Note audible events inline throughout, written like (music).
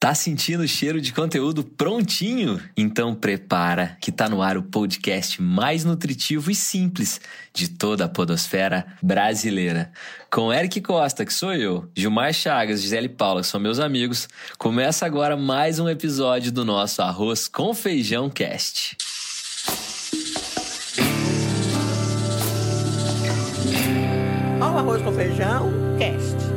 Tá sentindo o cheiro de conteúdo prontinho? Então prepara que tá no ar o podcast mais nutritivo e simples de toda a podosfera brasileira. Com Eric Costa, que sou eu, Gilmar Chagas, Gisele Paula, que são meus amigos, começa agora mais um episódio do nosso Arroz com Feijão Cast. Olha o Arroz com Feijão Cast.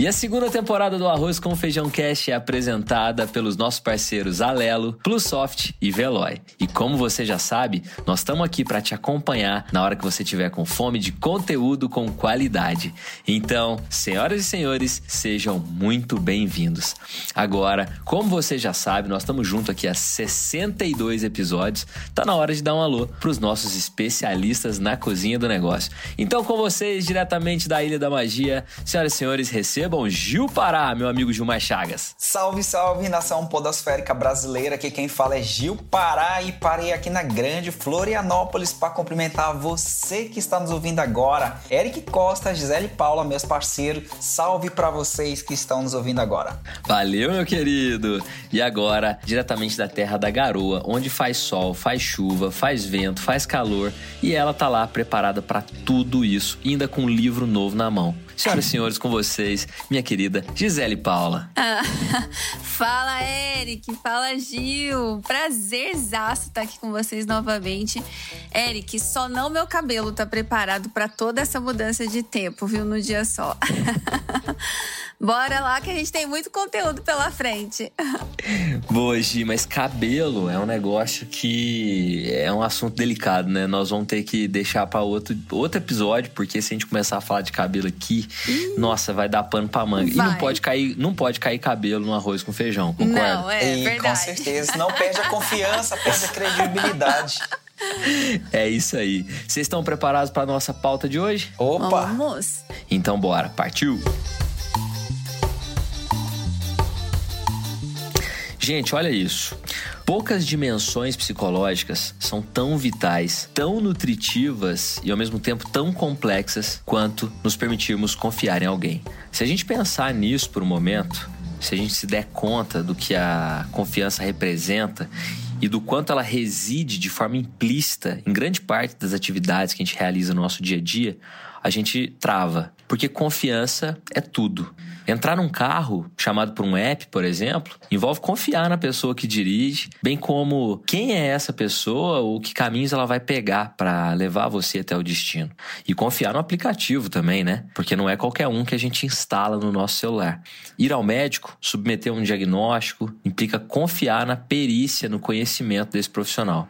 E a segunda temporada do Arroz com Feijão Cast é apresentada pelos nossos parceiros Alelo, Plusoft e Veloy. E como você já sabe, nós estamos aqui para te acompanhar na hora que você tiver com fome de conteúdo com qualidade. Então, senhoras e senhores, sejam muito bem-vindos. Agora, como você já sabe, nós estamos juntos aqui há 62 episódios. Tá na hora de dar um alô para os nossos especialistas na cozinha do negócio. Então, com vocês, diretamente da Ilha da Magia, senhoras e senhores, recebam recebam Gil Pará, meu amigo Gilmar Chagas. Salve, salve, nação podosférica brasileira. Aqui quem fala é Gil Pará e parei aqui na grande Florianópolis para cumprimentar você que está nos ouvindo agora. Eric Costa, Gisele Paula, meus parceiros. Salve para vocês que estão nos ouvindo agora. Valeu, meu querido. E agora, diretamente da terra da garoa, onde faz sol, faz chuva, faz vento, faz calor, e ela tá lá preparada para tudo isso, ainda com um livro novo na mão. Senhoras e senhores, com vocês, minha querida Gisele Paula. Ah, (laughs) fala, Eric. Fala, Gil. Prazerzaço estar aqui com vocês novamente. Eric, só não meu cabelo tá preparado para toda essa mudança de tempo, viu? No dia só. (laughs) Bora lá que a gente tem muito conteúdo pela frente. (laughs) Boa, Gi, mas cabelo é um negócio que é um assunto delicado, né? Nós vamos ter que deixar para outro, outro episódio, porque se a gente começar a falar de cabelo aqui, nossa, vai dar pano pra manga. Vai. E não pode cair, não pode cair cabelo no arroz com feijão, concorda? Não, é e, verdade. Com certeza, não perde a confiança, perde a credibilidade. (laughs) É isso aí. Vocês estão preparados para nossa pauta de hoje? Opa! Vamos! Então bora, partiu! Gente, olha isso. Poucas dimensões psicológicas são tão vitais, tão nutritivas e ao mesmo tempo tão complexas quanto nos permitirmos confiar em alguém. Se a gente pensar nisso por um momento, se a gente se der conta do que a confiança representa e do quanto ela reside de forma implícita em grande parte das atividades que a gente realiza no nosso dia a dia, a gente trava. Porque confiança é tudo. Entrar num carro chamado por um app, por exemplo, envolve confiar na pessoa que dirige, bem como quem é essa pessoa ou que caminhos ela vai pegar para levar você até o destino. E confiar no aplicativo também, né? Porque não é qualquer um que a gente instala no nosso celular. Ir ao médico, submeter um diagnóstico, implica confiar na perícia, no conhecimento desse profissional.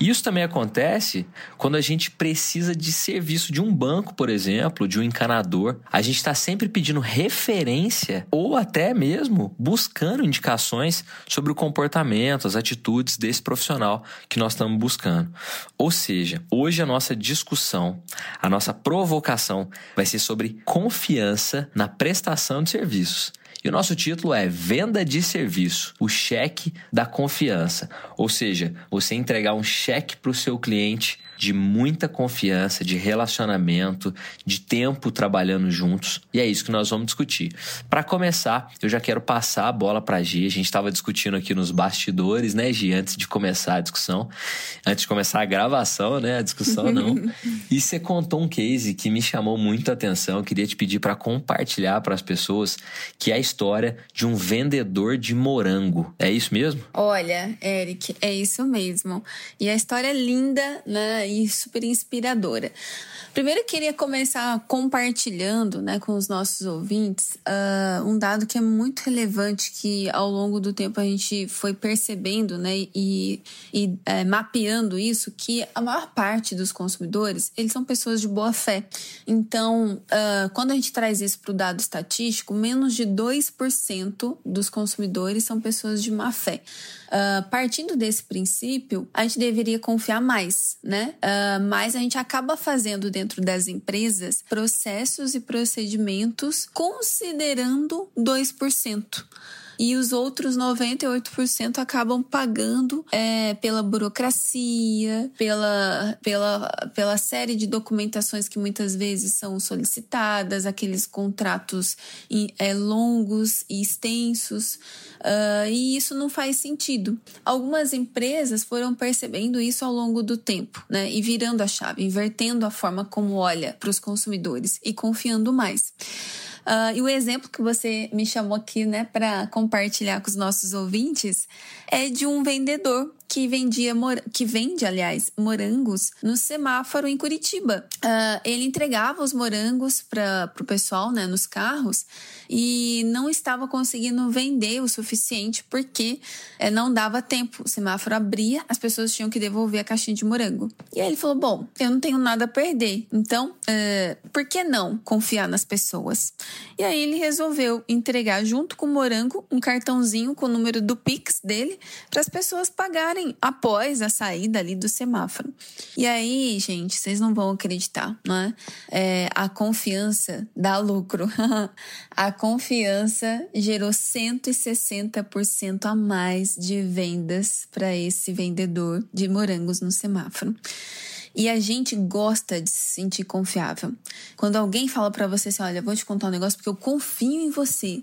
Isso também acontece quando a gente precisa de serviço de um banco, por exemplo, de um encanador. A gente está sempre pedindo referência ou até mesmo buscando indicações sobre o comportamento, as atitudes desse profissional que nós estamos buscando. Ou seja, hoje a nossa discussão, a nossa provocação vai ser sobre confiança na prestação de serviços. E o nosso título é Venda de Serviço, o cheque da confiança. Ou seja, você entregar um cheque para o seu cliente de muita confiança, de relacionamento, de tempo trabalhando juntos. E é isso que nós vamos discutir. Para começar, eu já quero passar a bola para a Gi. A gente estava discutindo aqui nos bastidores, né, Gi, antes de começar a discussão, antes de começar a gravação, né, a discussão não. (laughs) e você contou um case que me chamou muito a atenção. Eu queria te pedir para compartilhar para as pessoas que é a história de um vendedor de morango. É isso mesmo? Olha, Eric, é isso mesmo. E a história é linda, né? E super inspiradora. Primeiro, eu queria começar compartilhando né, com os nossos ouvintes uh, um dado que é muito relevante, que ao longo do tempo a gente foi percebendo né, e, e é, mapeando isso, que a maior parte dos consumidores, eles são pessoas de boa fé. Então, uh, quando a gente traz isso para o dado estatístico, menos de 2% dos consumidores são pessoas de má fé. Uh, partindo desse princípio, a gente deveria confiar mais, né? Uh, mas a gente acaba fazendo dentro das empresas processos e procedimentos considerando 2%. E os outros 98% acabam pagando é, pela burocracia, pela, pela, pela série de documentações que muitas vezes são solicitadas, aqueles contratos é, longos e extensos. Uh, e isso não faz sentido. Algumas empresas foram percebendo isso ao longo do tempo, né? E virando a chave, invertendo a forma como olha para os consumidores e confiando mais. Uh, e o exemplo que você me chamou aqui, né, para compartilhar com os nossos ouvintes é de um vendedor que vendia que vende, aliás, morangos no semáforo em Curitiba. Uh, ele entregava os morangos para o pessoal, né, nos carros e não estava conseguindo vender o suficiente porque é, não dava tempo. O semáforo abria, as pessoas tinham que devolver a caixinha de morango. E aí ele falou: Bom, eu não tenho nada a perder, então uh, por que não confiar nas pessoas? E aí ele resolveu entregar junto com o morango um cartãozinho com o número do Pix dele para as pessoas pagarem após a saída ali do semáforo. E aí, gente, vocês não vão acreditar, né? É, a confiança dá lucro. (laughs) a confiança gerou 160% a mais de vendas para esse vendedor de morangos no semáforo. E a gente gosta de se sentir confiável. Quando alguém fala para você assim, olha, vou te contar um negócio porque eu confio em você,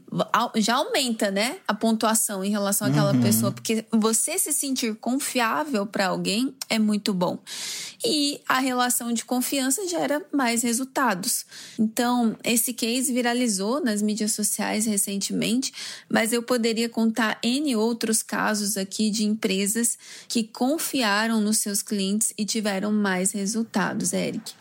já aumenta, né, a pontuação em relação àquela uhum. pessoa, porque você se sentir confiável para alguém é muito bom. E a relação de confiança gera mais resultados. Então, esse case viralizou nas mídias sociais recentemente, mas eu poderia contar N outros casos aqui de empresas que confiaram nos seus clientes e tiveram mais resultados, Eric?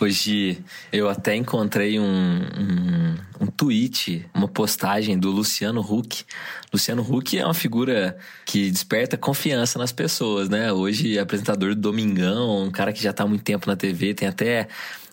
Hoje eu até encontrei um, um, um tweet, uma postagem do Luciano Huck. Luciano Huck é uma figura que desperta confiança nas pessoas, né? Hoje é apresentador do Domingão, um cara que já está há muito tempo na TV, tem até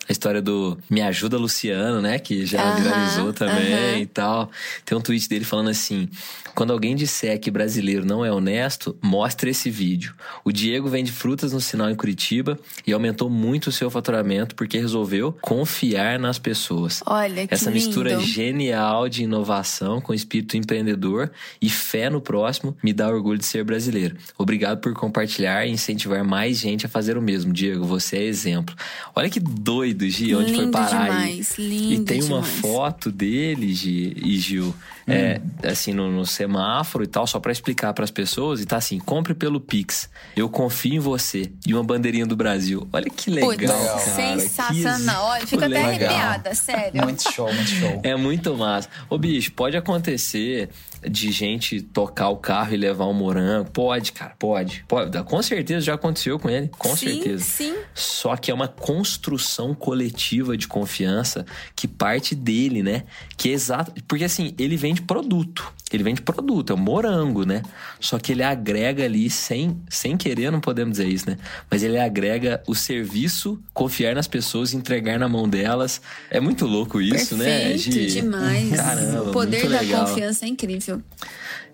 a história do Me Ajuda Luciano, né? Que já viralizou também e tal. Tem um tweet dele falando assim: quando alguém disser que brasileiro não é honesto, mostre esse vídeo. O Diego vende frutas no sinal em Curitiba e aumentou muito o seu faturamento porque resolveu confiar nas pessoas. Olha, que Essa lindo. mistura genial de inovação com espírito empreendedor e fé no próximo me dá orgulho de ser brasileiro. Obrigado por compartilhar e incentivar mais gente a fazer o mesmo. Diego, você é exemplo. Olha que doido, Gi, onde lindo foi parar demais, aí. Lindo e tem uma demais. foto dele, Gi, e Gil, é, assim, no, no semáforo e tal, só para explicar para as pessoas. E tá assim: compre pelo Pix. Eu confio em você. E uma bandeirinha do Brasil. Olha que legal. Putz, cara. sensacional. Olha, fica até arrepiada, sério. Muito show, muito show. É muito massa. Ô, bicho, pode acontecer de gente tocar o carro e levar um morango? Pode, cara, pode. pode. Com certeza já aconteceu com ele, com sim, certeza. Sim. Só que é uma construção coletiva de confiança que parte dele, né? Que é exato. Porque assim, ele vende produto. Ele vende produto, é um morango, né? Só que ele agrega ali, sem, sem querer, não podemos dizer isso, né? Mas ele agrega o serviço, confiar nas pessoas, entregar na mão delas. É muito louco isso, Perfeito, né? De... demais. Caramba, o poder da legal. confiança é incrível.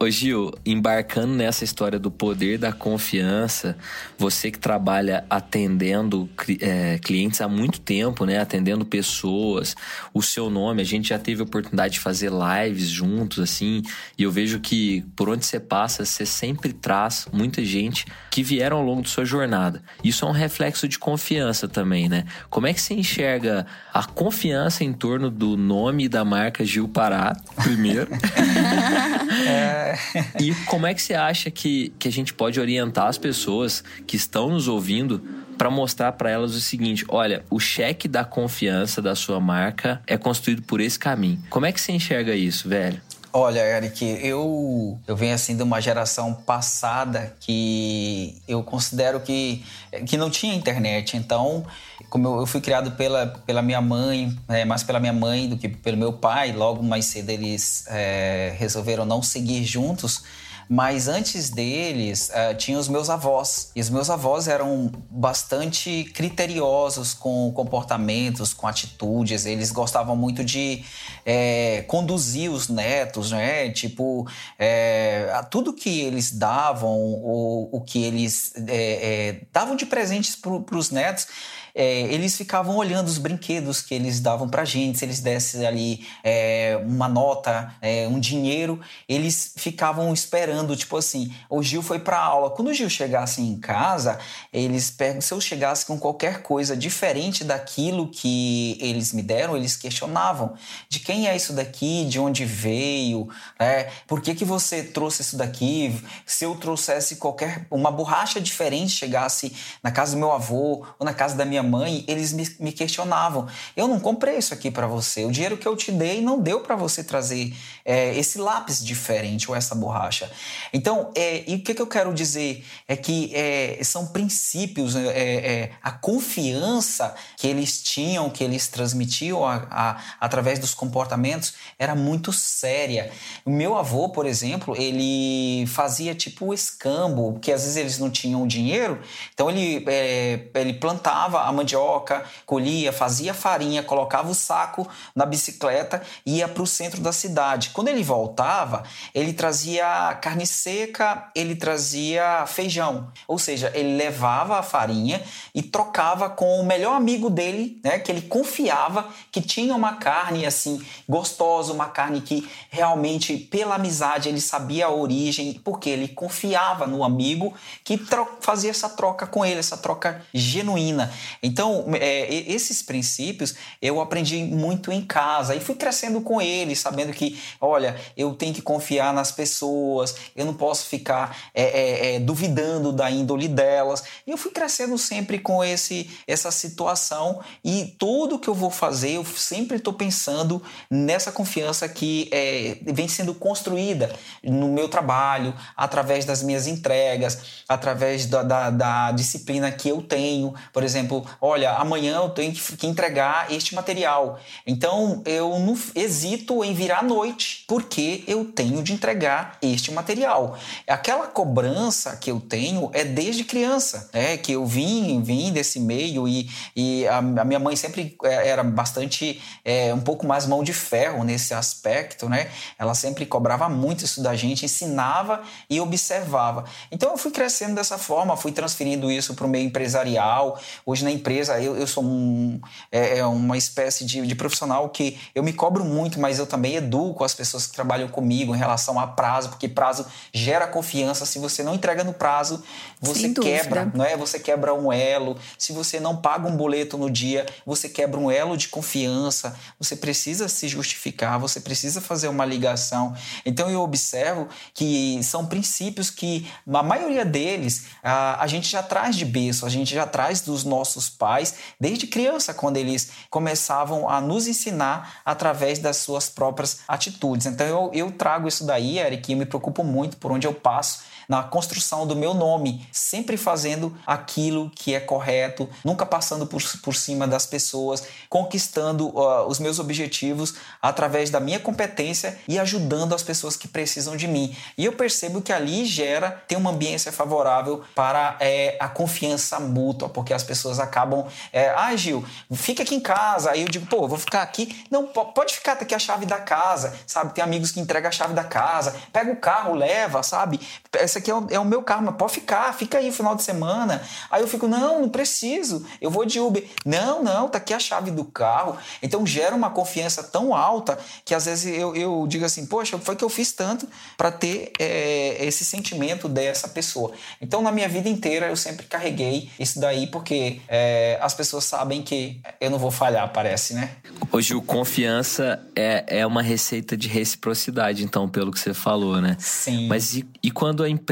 Ô Gil, embarcando nessa história do poder da confiança, você que trabalha atendendo é, clientes há muito tempo, né? Atendendo pessoas, o seu nome, a gente já teve a oportunidade de fazer lives juntos, assim, e eu vejo que por onde você passa, você sempre traz muita gente que vieram ao longo da sua jornada. Isso é um reflexo de confiança também, né? Como é que você enxerga a confiança em torno do nome da marca Gil Pará, primeiro? (laughs) é... E como é que você acha que, que a gente pode orientar as pessoas que estão nos ouvindo para mostrar para elas o seguinte: olha, o cheque da confiança da sua marca é construído por esse caminho. Como é que você enxerga isso, velho? Olha, Eric, eu, eu venho assim de uma geração passada que eu considero que, que não tinha internet. Então, como eu, eu fui criado pela, pela minha mãe, é, mais pela minha mãe do que pelo meu pai, logo mais cedo eles é, resolveram não seguir juntos. Mas antes deles, uh, tinha os meus avós. E os meus avós eram bastante criteriosos com comportamentos, com atitudes. Eles gostavam muito de é, conduzir os netos, né? Tipo, é, tudo que eles davam, ou o que eles é, davam de presentes para os netos, é, eles ficavam olhando os brinquedos que eles davam pra gente, se eles dessem ali é, uma nota, é, um dinheiro, eles ficavam esperando, tipo assim, o Gil foi pra aula. Quando o Gil chegasse em casa, eles se eu chegasse com qualquer coisa diferente daquilo que eles me deram, eles questionavam de quem é isso daqui, de onde veio, né? Por que, que você trouxe isso daqui? Se eu trouxesse qualquer uma borracha diferente, chegasse na casa do meu avô ou na casa da minha mãe, eles me, me questionavam. Eu não comprei isso aqui para você. O dinheiro que eu te dei não deu para você trazer é, esse lápis diferente ou essa borracha. Então, é, e o que, que eu quero dizer é que é, são princípios, é, é, a confiança que eles tinham, que eles transmitiam a, a, através dos comportamentos era muito séria. O meu avô, por exemplo, ele fazia tipo escambo, que às vezes eles não tinham dinheiro, então ele, é, ele plantava a mandioca, colhia, fazia farinha, colocava o saco na bicicleta e ia para o centro da cidade. Quando ele voltava, ele trazia carne seca, ele trazia feijão, ou seja, ele levava a farinha e trocava com o melhor amigo dele, né, que ele confiava que tinha uma carne assim gostosa, uma carne que realmente pela amizade ele sabia a origem, porque ele confiava no amigo que fazia essa troca com ele, essa troca genuína. Então, é, esses princípios eu aprendi muito em casa e fui crescendo com eles, sabendo que, olha, eu tenho que confiar nas pessoas, eu não posso ficar é, é, é duvidando da índole delas. E eu fui crescendo sempre com esse essa situação e tudo que eu vou fazer, eu sempre estou pensando nessa confiança que é, vem sendo construída no meu trabalho, através das minhas entregas, através da, da, da disciplina que eu tenho. Por exemplo, olha, amanhã eu tenho que entregar este material. Então eu não hesito em virar à noite, porque eu tenho de entregar este material. Aquela cobrança que eu tenho é desde criança, é que eu vim, vim desse meio e, e a, a minha mãe sempre é, era bastante é, um pouco mais mão de ferro nesse aspecto, né? Ela sempre cobrava muito isso da gente, ensinava e observava. Então eu fui crescendo dessa forma, fui transferindo isso para o meio empresarial. Hoje na empresa eu, eu sou um, é, é, uma espécie de, de profissional que eu me cobro muito, mas eu também educo as pessoas que trabalham comigo em relação a prazo, porque prazo gera confiança. Se você não entrega no prazo, você quebra, não é? Você quebra um elo. Se você não paga um boleto no dia, você quebra um elo de confiança. Você precisa se justificar, você precisa fazer uma ligação. Então eu observo que são princípios que a maioria deles a, a gente já traz de berço, a gente já traz dos nossos pais desde criança, quando eles começavam a nos ensinar através das suas próprias atitudes. Então eu, eu trago isso daí, Eric, e me preocupo muito por onde eu passo na construção do meu nome, sempre fazendo aquilo que é correto, nunca passando por, por cima das pessoas, conquistando uh, os meus objetivos através da minha competência e ajudando as pessoas que precisam de mim. E eu percebo que ali gera, tem uma ambiência favorável para é, a confiança mútua, porque as pessoas acabam, é, ah, Gil, fica aqui em casa. Aí eu digo, pô, vou ficar aqui. Não, pode ficar, tá aqui a chave da casa, sabe? Tem amigos que entregam a chave da casa, pega o carro, leva, sabe? Essa aqui é o, é o meu carro, mas pode ficar, fica aí no final de semana. Aí eu fico, não, não preciso, eu vou de Uber. Não, não, tá aqui a chave do carro. Então gera uma confiança tão alta que às vezes eu, eu digo assim, poxa, foi que eu fiz tanto para ter é, esse sentimento dessa pessoa. Então na minha vida inteira eu sempre carreguei isso daí porque é, as pessoas sabem que eu não vou falhar, parece, né? Hoje o confiança é, é uma receita de reciprocidade, então, pelo que você falou, né? Sim. Mas e, e quando a empresa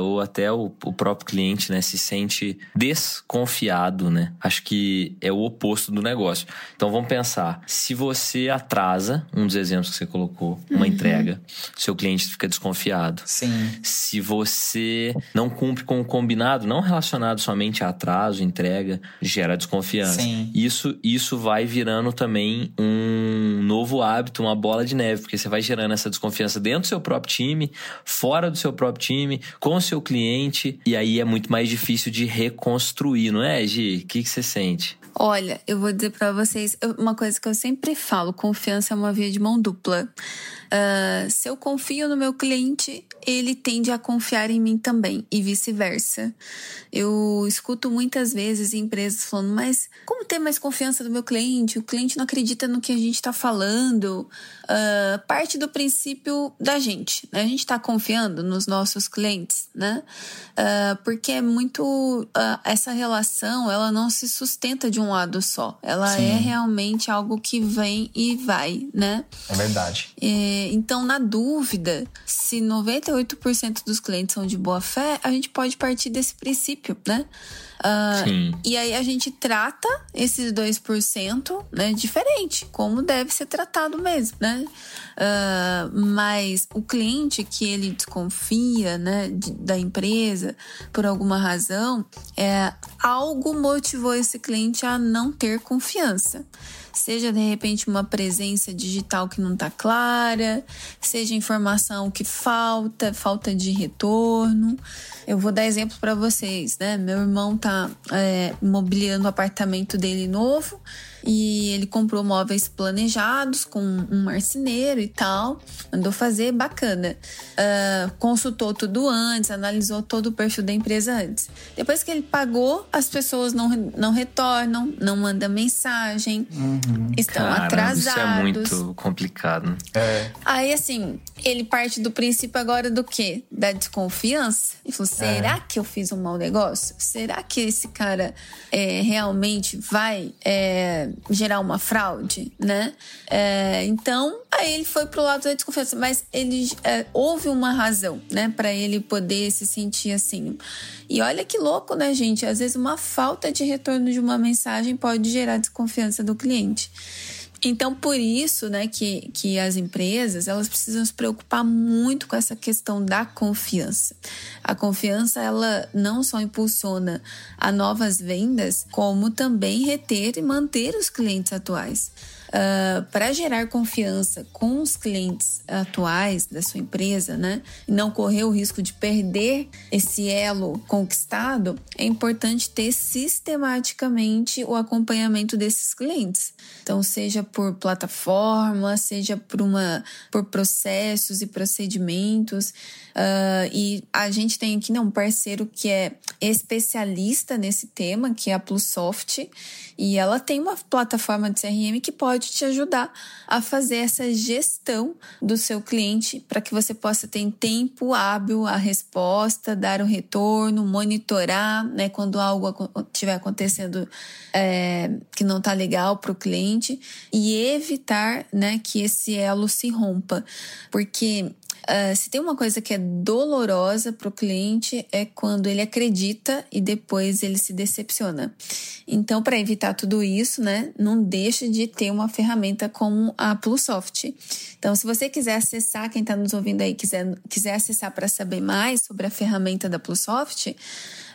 ou até o, o, próprio cliente, né, se sente desconfiado, né? Acho que é o oposto do negócio. Então vamos pensar, se você atrasa, um dos exemplos que você colocou, uma uhum. entrega, seu cliente fica desconfiado. Sim. Se você não cumpre com o combinado, não relacionado somente a atraso, entrega, gera desconfiança. Sim. Isso, isso vai virando também um novo hábito, uma bola de neve, porque você vai gerando essa desconfiança dentro do seu próprio time, fora do seu próprio time, com o seu cliente, e aí é muito mais difícil de reconstruir, não é, Gi? O que, que você sente? Olha, eu vou dizer para vocês uma coisa que eu sempre falo: confiança é uma via de mão dupla. Uh, se eu confio no meu cliente, ele tende a confiar em mim também e vice-versa. Eu escuto muitas vezes empresas falando, mas como ter mais confiança do meu cliente? O cliente não acredita no que a gente está falando. Uh, parte do princípio da gente, né? A gente está confiando nos nossos clientes, né? Uh, porque é muito essa relação, ela não se sustenta de um lado só. Ela Sim. é realmente algo que vem e vai, né? É verdade. É, então, na dúvida, se 98% dos clientes são de boa fé, a gente pode partir desse princípio, né? Uh, e aí a gente trata esses 2% né, diferente, como deve ser tratado mesmo, né? Uh, mas o cliente que ele desconfia né, de, da empresa por alguma razão, é, algo motivou esse cliente a não ter confiança seja de repente uma presença digital que não está clara, seja informação que falta, falta de retorno. Eu vou dar exemplo para vocês, né? Meu irmão tá é, mobiliando o apartamento dele novo e ele comprou móveis planejados com um marceneiro e tal. Mandou fazer, bacana. Uh, consultou tudo antes, analisou todo o perfil da empresa antes. Depois que ele pagou, as pessoas não, não retornam, não mandam mensagem, uhum. estão Caramba, atrasados. Isso é muito complicado. É. Aí, assim, ele parte do princípio agora do quê? Da desconfiança. Ele falou: será é. que eu fiz um mau negócio? Será que esse cara é, realmente vai é, gerar uma fraude, né? É, então, aí ele foi pro lado da desconfiança, mas ele é, houve uma razão, né, para ele poder se sentir assim. E olha que louco, né, gente? Às vezes uma falta de retorno de uma mensagem pode gerar desconfiança do cliente. Então, por isso, né, que, que as empresas, elas precisam se preocupar muito com essa questão da confiança. A confiança, ela não só impulsiona a novas vendas, como também reter e manter os clientes atuais. Uh, ah, para gerar confiança com os clientes atuais da sua empresa, né, e não correr o risco de perder esse elo conquistado, é importante ter sistematicamente o acompanhamento desses clientes. Então, seja por plataforma, seja por uma por processos e procedimentos. Uh, e a gente tem aqui né, um parceiro que é especialista nesse tema, que é a Plusoft, e ela tem uma plataforma de CRM que pode te ajudar a fazer essa gestão do seu cliente para que você possa ter em tempo hábil a resposta, dar o retorno, monitorar, né, quando algo estiver acontecendo é, que não está legal para o cliente e evitar, né, que esse elo se rompa, porque Uh, se tem uma coisa que é dolorosa para o cliente é quando ele acredita e depois ele se decepciona. Então, para evitar tudo isso, né, não deixe de ter uma ferramenta como a Plusoft. Então, se você quiser acessar, quem está nos ouvindo aí quiser, quiser acessar para saber mais sobre a ferramenta da Plusoft,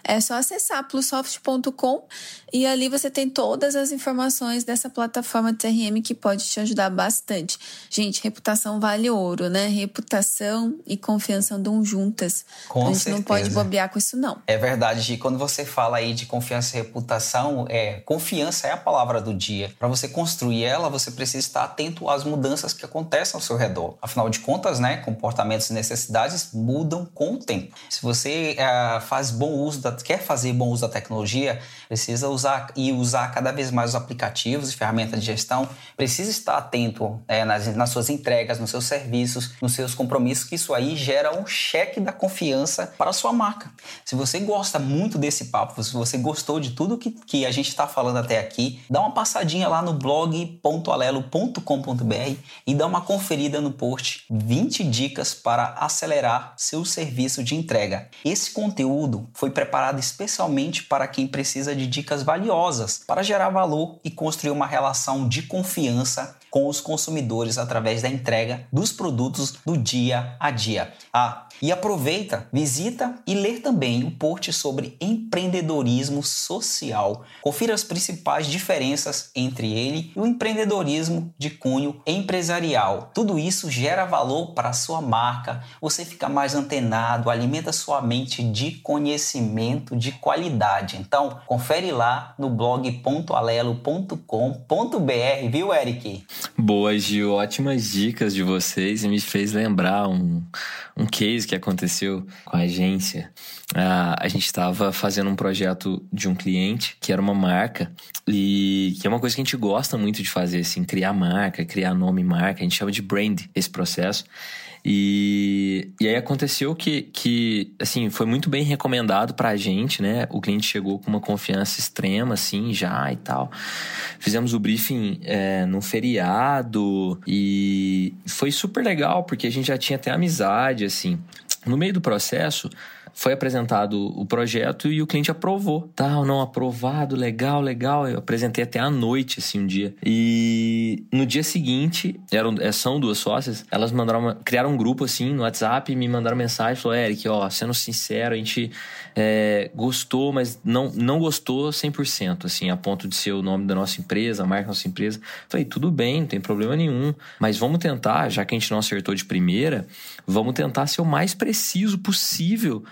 é só acessar plusoft.com e ali você tem todas as informações dessa plataforma de CRM que pode te ajudar bastante. Gente, reputação vale ouro, né? Reputação e confiança andam juntas. Com a gente certeza. não pode bobear com isso, não. É verdade, Gi. Quando você fala aí de confiança e reputação, é, confiança é a palavra do dia. Para você construir ela, você precisa estar atento às mudanças que acontecem ao seu redor. Afinal de contas, né, comportamentos e necessidades mudam com o tempo. Se você é, faz bom uso da quer fazer bom uso da tecnologia, precisa usar e usar cada vez mais os aplicativos e ferramentas de gestão, precisa estar atento é, nas, nas suas entregas, nos seus serviços, nos seus compromissos, que isso aí gera um cheque da confiança para a sua marca. Se você gosta muito desse papo, se você gostou de tudo que, que a gente está falando até aqui, dá uma passadinha lá no blog.alelo.com.br e dá uma conferida no post 20 dicas para acelerar seu serviço de entrega. Esse conteúdo foi preparado preparada especialmente para quem precisa de dicas valiosas para gerar valor e construir uma relação de confiança com os consumidores através da entrega dos produtos do dia a dia. Ah, e aproveita, visita e lê também o post sobre empreendedorismo social. Confira as principais diferenças entre ele e o empreendedorismo de cunho empresarial. Tudo isso gera valor para a sua marca, você fica mais antenado, alimenta sua mente de conhecimento de qualidade. Então, confere lá no blog.alelo.com.br, viu, Eric? Boa, Gil. Ótimas dicas de vocês e me fez lembrar um, um case que aconteceu com a agência. Ah, a gente estava fazendo um projeto de um cliente que era uma marca e que é uma coisa que a gente gosta muito de fazer, assim, criar marca, criar nome marca. A gente chama de brand esse processo. E, e aí aconteceu que, que, assim, foi muito bem recomendado pra gente, né? O cliente chegou com uma confiança extrema, assim, já e tal. Fizemos o briefing é, num feriado e foi super legal, porque a gente já tinha até amizade, assim. No meio do processo, foi apresentado o projeto e o cliente aprovou. Tal, não aprovado, legal, legal. Eu apresentei até à noite, assim, um dia. E no dia seguinte, eram, é, são duas sócias, elas mandaram uma, criaram um grupo, assim, no WhatsApp, me mandaram mensagem, falou, Eric, ó, sendo sincero, a gente é, gostou, mas não, não gostou 100%, assim, a ponto de ser o nome da nossa empresa, a marca da nossa empresa. Falei, tudo bem, não tem problema nenhum, mas vamos tentar, já que a gente não acertou de primeira, vamos tentar ser o mais preciso possível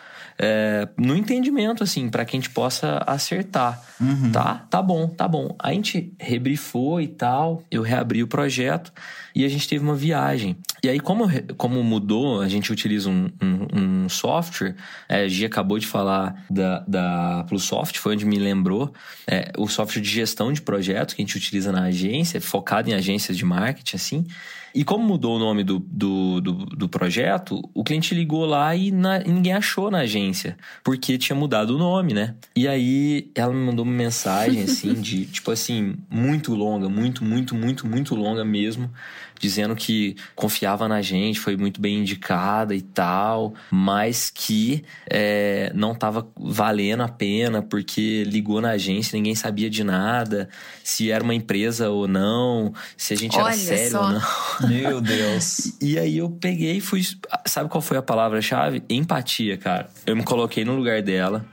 é, no entendimento, assim, para que a gente possa acertar. Uhum. Tá? Tá bom, tá bom. A gente rebrifou e tal, eu reabri o projeto e a gente teve uma viagem. E aí, como, como mudou, a gente utiliza um, um, um software, é, a Gia acabou de falar da, da Plusoft, foi onde me lembrou, é, o software de gestão de projetos que a gente utiliza na agência, focado em agências de marketing, assim. E como mudou o nome do, do, do, do projeto, o cliente ligou lá e na, ninguém achou na agência, porque tinha mudado o nome, né? E aí ela me mandou uma mensagem, assim, de, (laughs) tipo assim, muito longa, muito, muito, muito, muito longa mesmo, dizendo que confiava na gente, foi muito bem indicada e tal, mas que é, não estava valendo a pena porque ligou na agência, ninguém sabia de nada, se era uma empresa ou não, se a gente Olha era sério só. ou não. (laughs) Meu Deus. E, e aí eu peguei e fui. Sabe qual foi a palavra-chave? Empatia, cara. Eu me coloquei no lugar dela.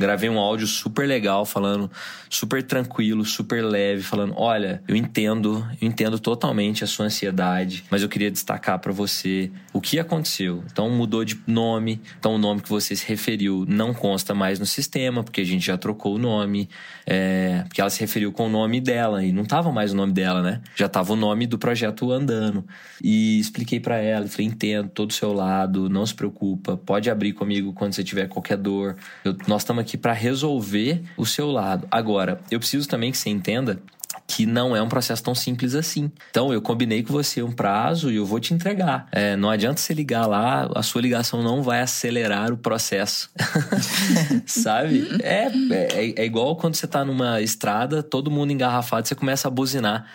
Gravei um áudio super legal, falando super tranquilo, super leve, falando: olha, eu entendo, eu entendo totalmente a sua ansiedade, mas eu queria destacar para você o que aconteceu. Então mudou de nome, então o nome que você se referiu não consta mais no sistema, porque a gente já trocou o nome, é, porque ela se referiu com o nome dela e não tava mais o nome dela, né? Já tava o nome do projeto andando. E expliquei para ela, falei: entendo todo o seu lado, não se preocupa, pode abrir comigo quando você tiver qualquer dor. Eu, nós estamos aqui para resolver o seu lado. Agora, Agora, eu preciso também que você entenda que não é um processo tão simples assim. Então, eu combinei com você um prazo e eu vou te entregar. É, não adianta você ligar lá, a sua ligação não vai acelerar o processo. (laughs) Sabe? É, é, é, igual quando você está numa estrada, todo mundo engarrafado, você começa a buzinar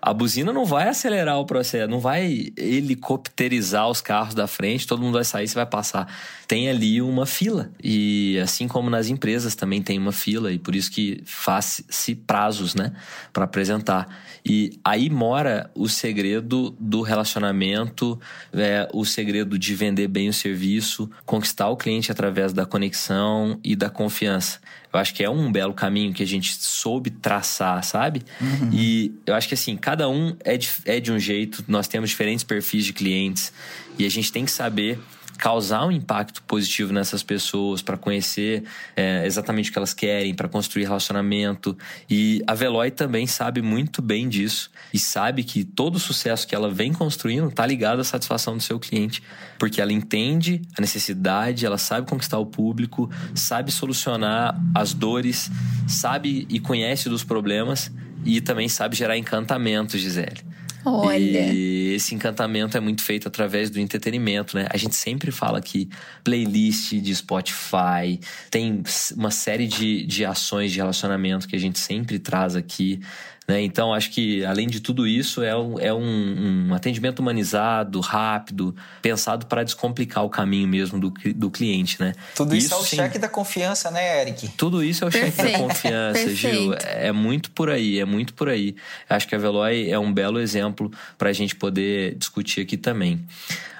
a buzina não vai acelerar o processo, não vai helicopterizar os carros da frente, todo mundo vai sair, você vai passar. Tem ali uma fila. E assim como nas empresas também tem uma fila, e por isso que faz-se prazos, né, para apresentar. E aí mora o segredo do relacionamento, é, o segredo de vender bem o serviço, conquistar o cliente através da conexão e da confiança. Eu acho que é um belo caminho que a gente soube traçar, sabe? Uhum. E eu acho que assim, cada um é de, é de um jeito, nós temos diferentes perfis de clientes e a gente tem que saber causar um impacto positivo nessas pessoas, para conhecer é, exatamente o que elas querem, para construir relacionamento. E a Veloy também sabe muito bem disso e sabe que todo o sucesso que ela vem construindo está ligado à satisfação do seu cliente, porque ela entende a necessidade, ela sabe conquistar o público, sabe solucionar as dores, sabe e conhece dos problemas e também sabe gerar encantamento, Gisele. Olha. E esse encantamento é muito feito através do entretenimento, né? A gente sempre fala que playlist de Spotify, tem uma série de, de ações de relacionamento que a gente sempre traz aqui. Né? Então, acho que, além de tudo isso, é um, é um, um atendimento humanizado, rápido, pensado para descomplicar o caminho mesmo do, do cliente. Né? Tudo isso, isso é o sim, cheque da confiança, né, Eric? Tudo isso é o Perfeito. cheque da confiança, Perfeito. Gil. É muito por aí, é muito por aí. Acho que a Veloy é um belo exemplo para a gente poder discutir aqui também.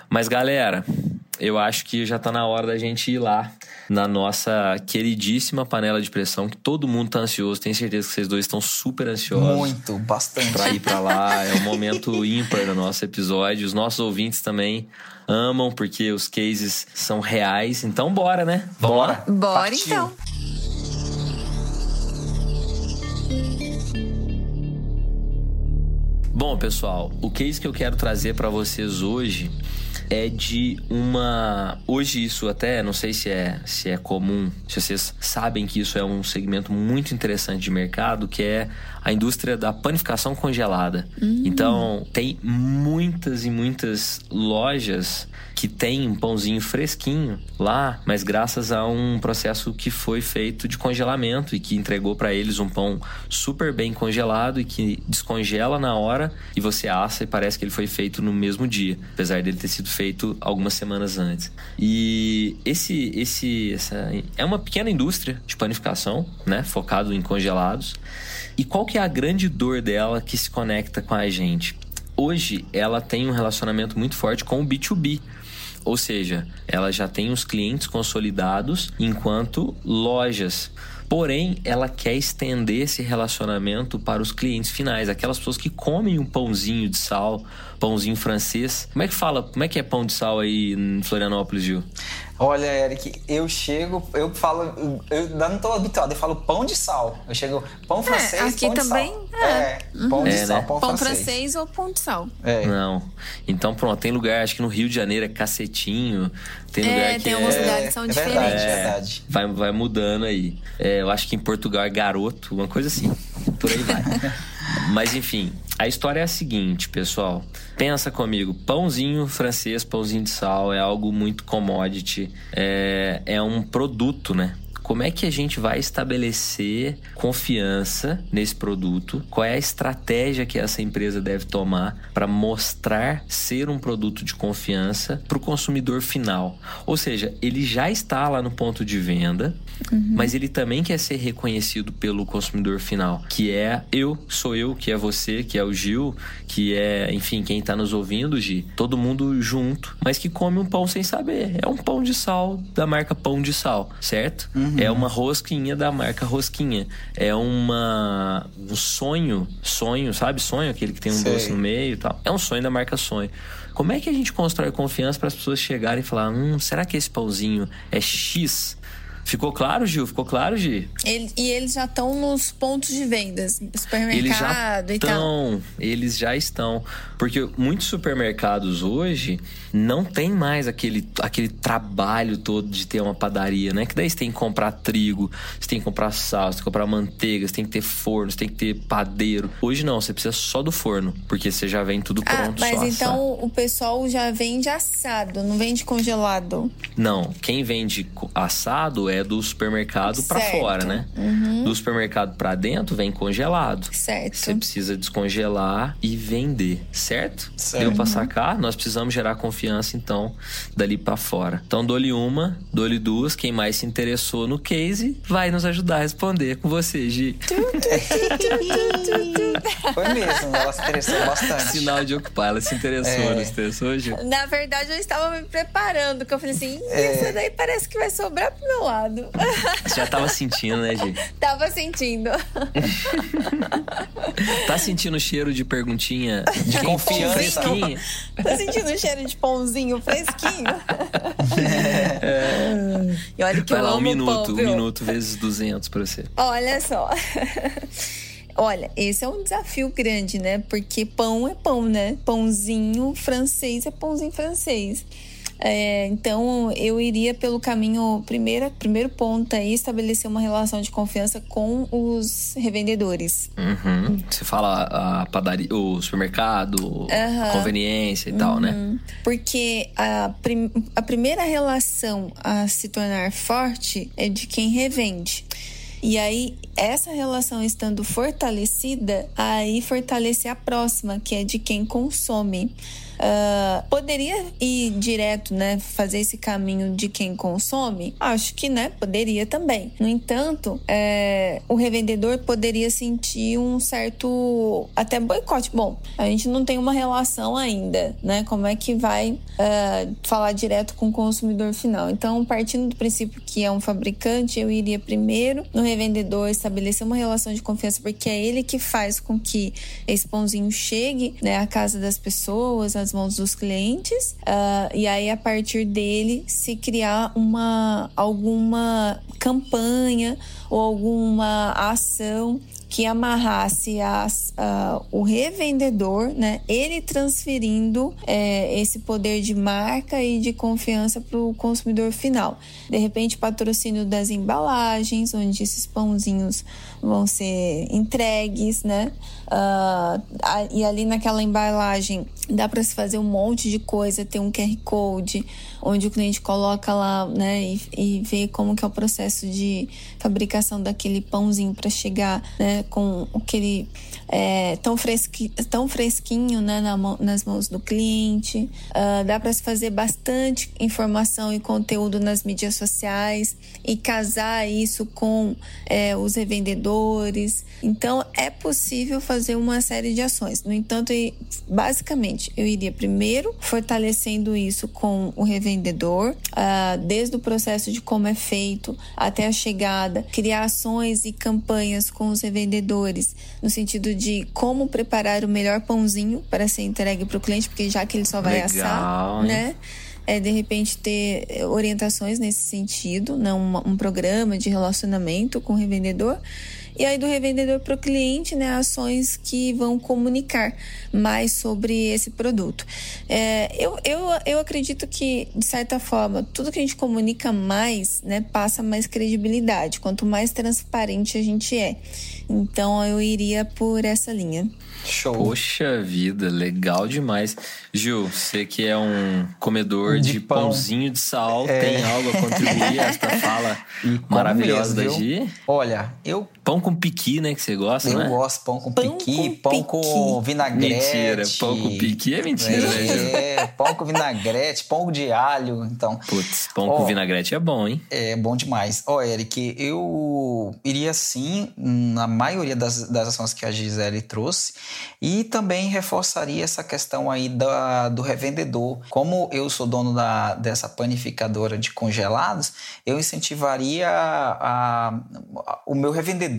Mas, galera, eu acho que já tá na hora da gente ir lá na nossa queridíssima panela de pressão, que todo mundo tá ansioso. Tenho certeza que vocês dois estão super ansiosos. Muito, bastante. Pra ir pra lá. É um momento ímpar no nosso episódio. Os nossos ouvintes também amam, porque os cases são reais. Então, bora, né? Vamos bora. Lá? Bora, Partiu. então. Bom, pessoal, o case que eu quero trazer para vocês hoje é de uma. Hoje, isso até não sei se é, se é comum, se vocês sabem que isso é um segmento muito interessante de mercado, que é a indústria da panificação congelada. Hum. Então, tem muitas e muitas lojas que tem um pãozinho fresquinho lá, mas graças a um processo que foi feito de congelamento e que entregou para eles um pão super bem congelado e que descongela na hora e você assa e parece que ele foi feito no mesmo dia, apesar dele ter sido feito algumas semanas antes. E esse esse essa é uma pequena indústria de panificação, né, focado em congelados. E qual que é a grande dor dela que se conecta com a gente? Hoje ela tem um relacionamento muito forte com o B2B, ou seja, ela já tem os clientes consolidados enquanto lojas. Porém, ela quer estender esse relacionamento para os clientes finais, aquelas pessoas que comem um pãozinho de sal, pãozinho francês. Como é que fala? Como é que é pão de sal aí em Florianópolis, Gil? Olha, Eric, eu chego, eu falo, eu não tô habituado, eu falo pão de sal. Eu chego pão é, francês, é, aqui pão também, de sal. É, é pão de é, sal, né? pão, pão francês. francês. ou pão de sal. É. Não. Então, pronto, tem lugar, acho que no Rio de Janeiro é cacetinho, tem é, lugar que tem algumas cidades que são diferentes. Verdade, é verdade. Vai, vai mudando aí. eu acho que em Portugal é garoto, uma coisa assim. Por aí vai. (laughs) Mas enfim, a história é a seguinte, pessoal. Pensa comigo, pãozinho francês, pãozinho de sal é algo muito commodity, é, é um produto, né? Como é que a gente vai estabelecer confiança nesse produto? Qual é a estratégia que essa empresa deve tomar para mostrar ser um produto de confiança para o consumidor final? Ou seja, ele já está lá no ponto de venda, uhum. mas ele também quer ser reconhecido pelo consumidor final, que é eu, sou eu, que é você, que é o Gil, que é, enfim, quem está nos ouvindo, Gi, todo mundo junto, mas que come um pão sem saber. É um pão de sal da marca Pão de Sal, certo? Uhum. É uma rosquinha da marca Rosquinha. É uma um sonho, sonho, sabe? Sonho, aquele que tem um Sei. doce no meio e tal. É um sonho da marca Sonho. Como é que a gente constrói confiança para as pessoas chegarem e falar: hum, será que esse pãozinho é X? Ficou claro, Gil? Ficou claro, Gi? Ele, e eles já estão nos pontos de vendas, supermercado eles já e tal. Eles já estão. Porque muitos supermercados hoje não tem mais aquele, aquele trabalho todo de ter uma padaria, né? Que daí você tem que comprar trigo, você tem que comprar sal, você tem que comprar manteiga, você tem que ter forno, você tem que ter padeiro. Hoje não, você precisa só do forno, porque você já vem tudo ah, pronto. Ah, mas então o pessoal já vende assado, não vende congelado? Não, quem vende assado é é do supermercado para fora, né? Uhum. Do supermercado para dentro vem congelado. Certo. Você precisa descongelar e vender, certo? certo. Deu para sacar? Nós precisamos gerar confiança então dali para fora. Então dou-lhe uma, dou-lhe duas. Quem mais se interessou no case vai nos ajudar a responder com você, Gi. Foi mesmo, ela se interessou bastante. Sinal de ocupar, ela se interessou, é. não se interessou, Gi? Na verdade, eu estava me preparando, que eu falei assim, é. isso daí parece que vai sobrar pro meu lado Você já tava sentindo, né, Gi? (laughs) tava sentindo. tá sentindo o cheiro de perguntinha de confiança fresquinha? (laughs) Tá sentindo o cheiro de pãozinho fresquinho? É. E olha que Vai eu lá, um minuto, pão, um minuto vezes 200 pra você. Olha só. (laughs) Olha, esse é um desafio grande, né? Porque pão é pão, né? Pãozinho francês é pãozinho francês. É, então, eu iria pelo caminho, primeiro, primeiro ponto aí, estabelecer uma relação de confiança com os revendedores. Uhum. Você fala a padaria, o supermercado, uhum. a conveniência e uhum. tal, né? Uhum. Porque a, prim, a primeira relação a se tornar forte é de quem revende. E aí, essa relação estando fortalecida, aí fortalecer a próxima, que é de quem consome. Uh, poderia ir direto, né? Fazer esse caminho de quem consome? Acho que, né? Poderia também. No entanto, é, o revendedor poderia sentir um certo até boicote. Bom, a gente não tem uma relação ainda, né? Como é que vai uh, falar direto com o consumidor final? Então, partindo do princípio que é um fabricante, eu iria primeiro no revendedor estabelecer uma relação de confiança, porque é ele que faz com que esse pãozinho chegue né, à casa das pessoas, nas mãos dos clientes uh, e aí a partir dele se criar uma alguma campanha ou alguma ação que amarrasse as, uh, o revendedor, né? Ele transferindo é, esse poder de marca e de confiança para o consumidor final. De repente, patrocínio das embalagens, onde esses pãozinhos vão ser entregues, né? Uh, e ali naquela embalagem dá para se fazer um monte de coisa, tem um QR Code onde o cliente coloca lá, né, e, e vê como que é o processo de fabricação daquele pãozinho para chegar, né, com aquele é, tão, fresqui, tão fresquinho, né, na mão, nas mãos do cliente. Uh, dá para se fazer bastante informação e conteúdo nas mídias sociais e casar isso com é, os revendedores. Então, é possível fazer uma série de ações. No entanto, basicamente, eu iria primeiro fortalecendo isso com o revendedor, uh, desde o processo de como é feito até a chegada, criar ações e campanhas com os revendedores, no sentido de como preparar o melhor pãozinho para ser entregue para o cliente, porque já que ele só vai Legal, assar, hein? né? É, de repente ter orientações nesse sentido, não né? um, um programa de relacionamento com o revendedor e aí do revendedor para o cliente, né, ações que vão comunicar mais sobre esse produto. É, eu, eu, eu acredito que, de certa forma, tudo que a gente comunica mais, né, passa mais credibilidade, quanto mais transparente a gente é. Então eu iria por essa linha. Show. Poxa vida, legal demais. Gil, você que é um comedor de, de pãozinho de sal, é... tem algo a contribuir a esta fala (laughs) maravilhosa mesmo, da Gi? Olha, eu. Pão com piqui, né? Que você gosta, eu né? Eu gosto pão com pão piqui, com pão piqui. com vinagrete. Mentira, pão com piqui é mentira, é, né? É, pão com vinagrete, pão de alho. Então. Putz, pão ó, com vinagrete é bom, hein? É bom demais. Ó, Eric, eu iria sim, na maioria das, das ações que a Gisele trouxe. E também reforçaria essa questão aí da, do revendedor. Como eu sou dono da, dessa panificadora de congelados, eu incentivaria a, a, o meu revendedor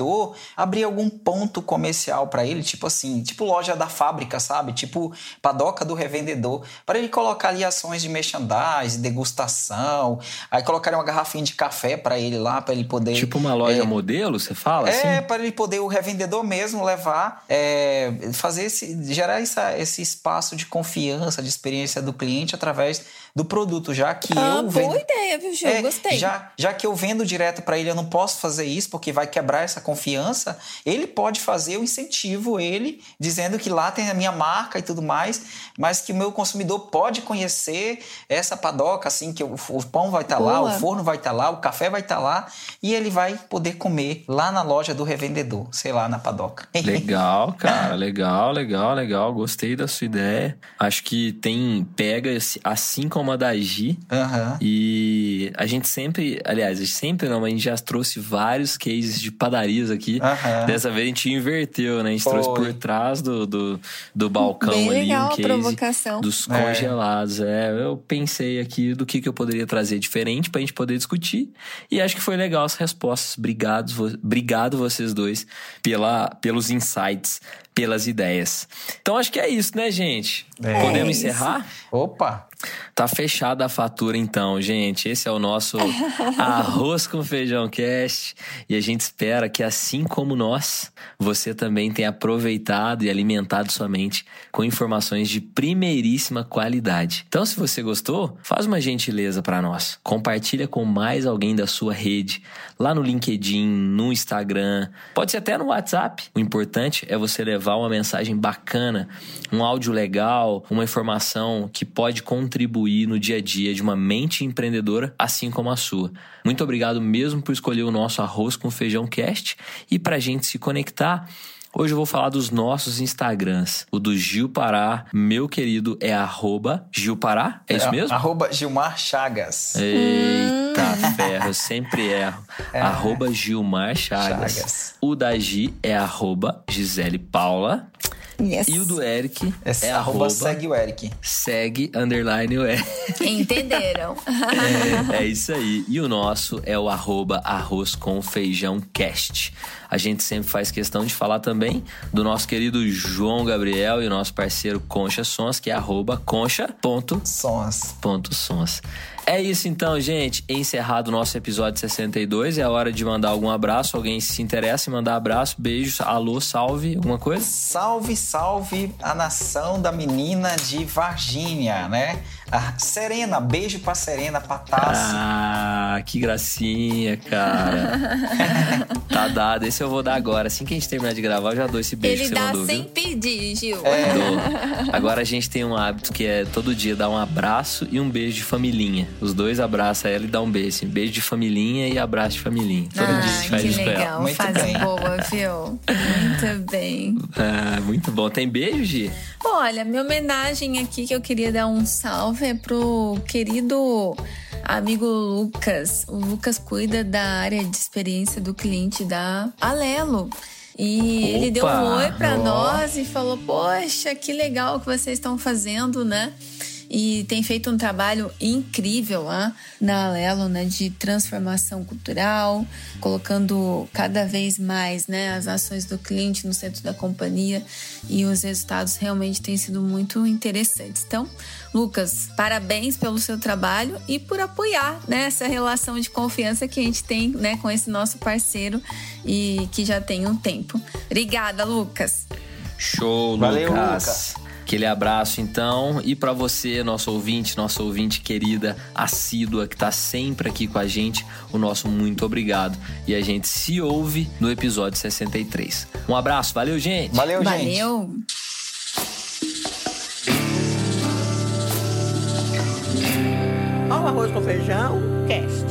a abrir algum ponto comercial para ele, tipo assim, tipo loja da fábrica, sabe? Tipo padoca do revendedor, para ele colocar ali ações de merchandising, degustação, aí colocaria uma garrafinha de café para ele lá, para ele poder. Tipo uma loja é, modelo, você fala? É, assim? para ele poder, o revendedor mesmo levar, é, fazer esse, gerar essa, esse espaço de confiança, de experiência do cliente através do produto, já que ah, eu vendo, boa ideia, viu, Gil? É, Gostei. Já, já que eu vendo direto para ele, eu não posso fazer isso porque vai quebrar essa confiança. Ele pode fazer, eu incentivo ele, dizendo que lá tem a minha marca e tudo mais, mas que o meu consumidor pode conhecer essa padoca, assim, que o, o pão vai estar tá lá, o forno vai estar tá lá, o café vai estar tá lá, e ele vai poder comer lá na loja do revendedor, sei lá, na padoca. (laughs) Legal, cara, legal, legal, legal. Gostei da sua ideia. Acho que tem pega assim como a da Gi. Uhum. E a gente sempre, aliás, a gente sempre não, mas a gente já trouxe vários cases de padarias aqui. Uhum. Dessa vez a gente inverteu, né? A gente Foi. trouxe por trás do, do, do balcão Bem ali legal um case provocação. dos é. congelados. É. é. eu pensei aqui do que, que eu poderia trazer diferente pra gente poder discutir. E acho que foi legal as respostas. Obrigado, obrigado vocês dois pela, pelos insights pelas ideias. Então acho que é isso, né, gente? É Podemos encerrar? Opa! Tá fechada a fatura então, gente. Esse é o nosso (laughs) Arroz com Feijão Cast. E a gente espera que, assim como nós, você também tenha aproveitado e alimentado sua mente com informações de primeiríssima qualidade. Então, se você gostou, faz uma gentileza para nós. Compartilha com mais alguém da sua rede, lá no LinkedIn, no Instagram, pode ser até no WhatsApp. O importante é você levar uma mensagem bacana, um áudio legal, uma informação que pode contribuir no dia a dia de uma mente empreendedora, assim como a sua. Muito obrigado mesmo por escolher o nosso Arroz com Feijão Cast e para a gente se conectar. Hoje eu vou falar dos nossos Instagrams. O do Gil Pará, meu querido, é arroba Gil Pará? É, é isso mesmo? Arroba Gilmar Chagas. Eita ferro, eu sempre erro. É. Arroba Gilmar Chagas. Chagas. O da Gi é arroba Gisele Paula. Yes. E o do Eric é, é arroba segue o Eric. Segue underline o Eric. Entenderam. (laughs) é, é, isso aí. E o nosso é o arroba arroz com feijão cast. A gente sempre faz questão de falar também do nosso querido João Gabriel e o nosso parceiro Concha Sons, que é arroba concha.sons. É isso então, gente. Encerrado o nosso episódio 62. É hora de mandar algum abraço. Alguém se interessa em mandar abraço, beijos, alô, salve, alguma coisa? Salve, salve a nação da menina de Varginha, né? A Serena, beijo pra Serena, pra Tassi. Ah, que gracinha, cara. (laughs) tá dado. Esse eu vou dar agora. Assim que a gente terminar de gravar, eu já dou esse beijo Ele que você dá mandou, sem viu? pedir, Gil. É. Dou. Agora a gente tem um hábito que é todo dia dar um abraço e um beijo de familhinha. Os dois abraçam ela e dá um beijo. Assim, beijo de familhinha e abraço de familhinha. Todo dia a gente Ah, faz que isso ela. legal. Muito Fase bem. boa, viu? Muito bem. Ah, muito bom. Tem beijo, Gi? Olha, minha homenagem aqui que eu queria dar um salve é pro querido amigo Lucas. O Lucas cuida da área de experiência do cliente da Alelo. E ele deu um Opa! oi pra Ó. nós e falou: Poxa, que legal que vocês estão fazendo, né? E tem feito um trabalho incrível lá na Alelo, né? De transformação cultural, colocando cada vez mais né, as ações do cliente no centro da companhia. E os resultados realmente têm sido muito interessantes. Então, Lucas, parabéns pelo seu trabalho e por apoiar né, essa relação de confiança que a gente tem né, com esse nosso parceiro e que já tem um tempo. Obrigada, Lucas. Show, Valeu, Lucas. Aquele abraço então. E pra você, nosso ouvinte, nossa ouvinte querida, assídua, que tá sempre aqui com a gente, o nosso muito obrigado. E a gente se ouve no episódio 63. Um abraço, valeu, gente! Valeu, gente. Valeu. Arroz com feijão, cast.